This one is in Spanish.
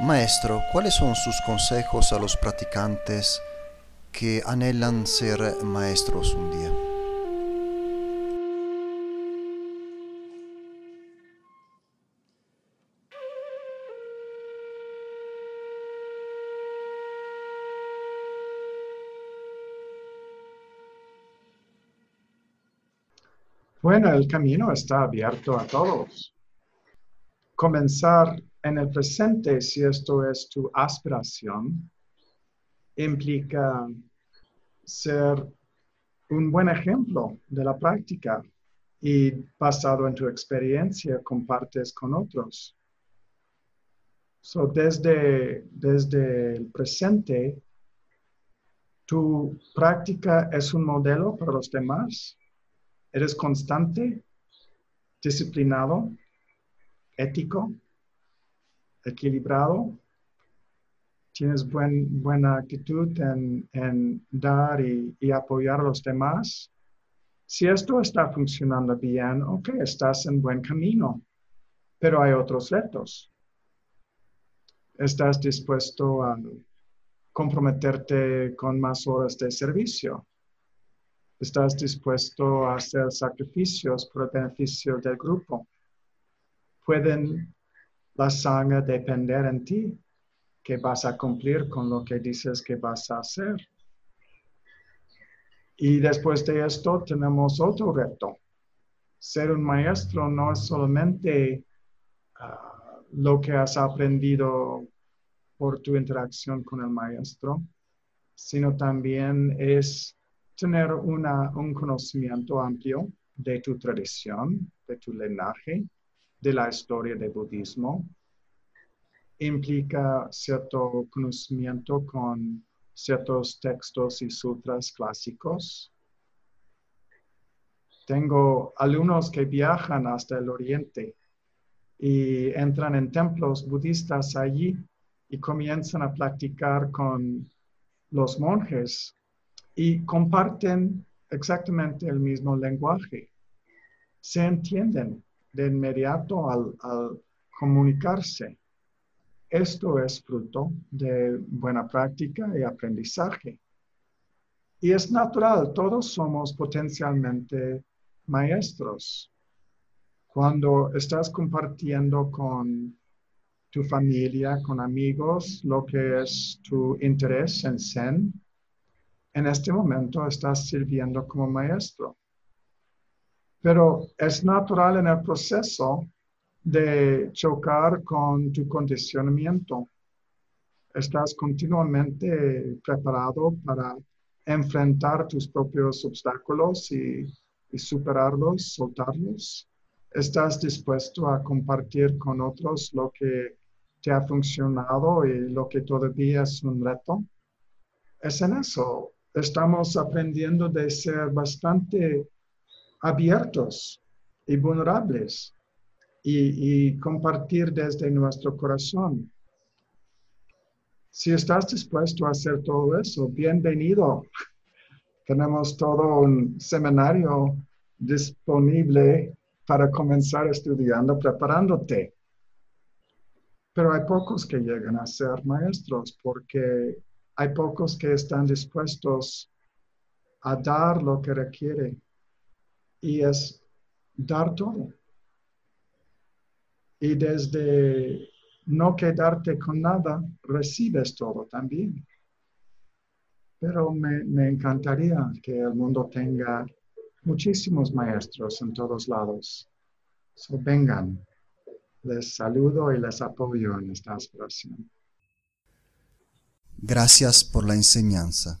Maestro, ¿cuáles son sus consejos a los practicantes que anhelan ser maestros un día? Bueno, el camino está abierto a todos. Comenzar en el presente, si esto es tu aspiración, implica ser un buen ejemplo de la práctica y basado en tu experiencia compartes con otros. So, desde, desde el presente, tu práctica es un modelo para los demás. Eres constante, disciplinado, ético, equilibrado, tienes buen, buena actitud en, dar y, y, apoyar a los demás. Si esto está funcionando bien, ok, estás en buen camino, pero hay otros retos. ¿Estás dispuesto a comprometerte con más horas de servicio? ¿Estás dispuesto a hacer sacrificios por el beneficio del grupo? Pueden la sangre depender en ti, que vas a cumplir con lo que dices que vas a hacer. Y después de esto tenemos otro reto. Ser un maestro no es solamente ah, lo que has aprendido por tu interacción con el maestro, sino también es tener una, un conocimiento amplio de tu tradición, de tu linaje, de la historia del budismo implica cierto conocimiento con ciertos textos y sutras clásicos. Tengo alumnos que viajan hasta el oriente y entran en templos budistas allí y comienzan a practicar con los monjes y comparten exactamente el mismo lenguaje. Se entienden de inmediato al, comunicarse. Esto es fruto de buena práctica y aprendizaje. Y es natural, todos somos potencialmente maestros. Cuando estás compartiendo con tu familia, con amigos, lo que es tu interés en Zen, en este momento estás sirviendo como maestro pero es natural en el proceso de chocar con tu condicionamiento. Estás continuamente preparado para enfrentar tus propios obstáculos y, superarlos, soltarlos. Estás dispuesto a compartir con otros lo que te ha funcionado y lo que todavía es un reto. Es en eso. Estamos aprendiendo de ser bastante abiertos y vulnerables y, compartir desde nuestro corazón. Si estás dispuesto a hacer todo eso, bienvenido. Tenemos todo un seminario disponible para comenzar estudiando, preparándote. Pero hay pocos que llegan a ser maestros porque hay pocos que están dispuestos a dar lo que requiere y es dar todo. Y desde no quedarte con nada, recibes todo también. Pero me, encantaría que el mundo tenga muchísimos maestros en todos lados. So, vengan, les saludo y les apoyo en esta aspiración. Gracias por la enseñanza.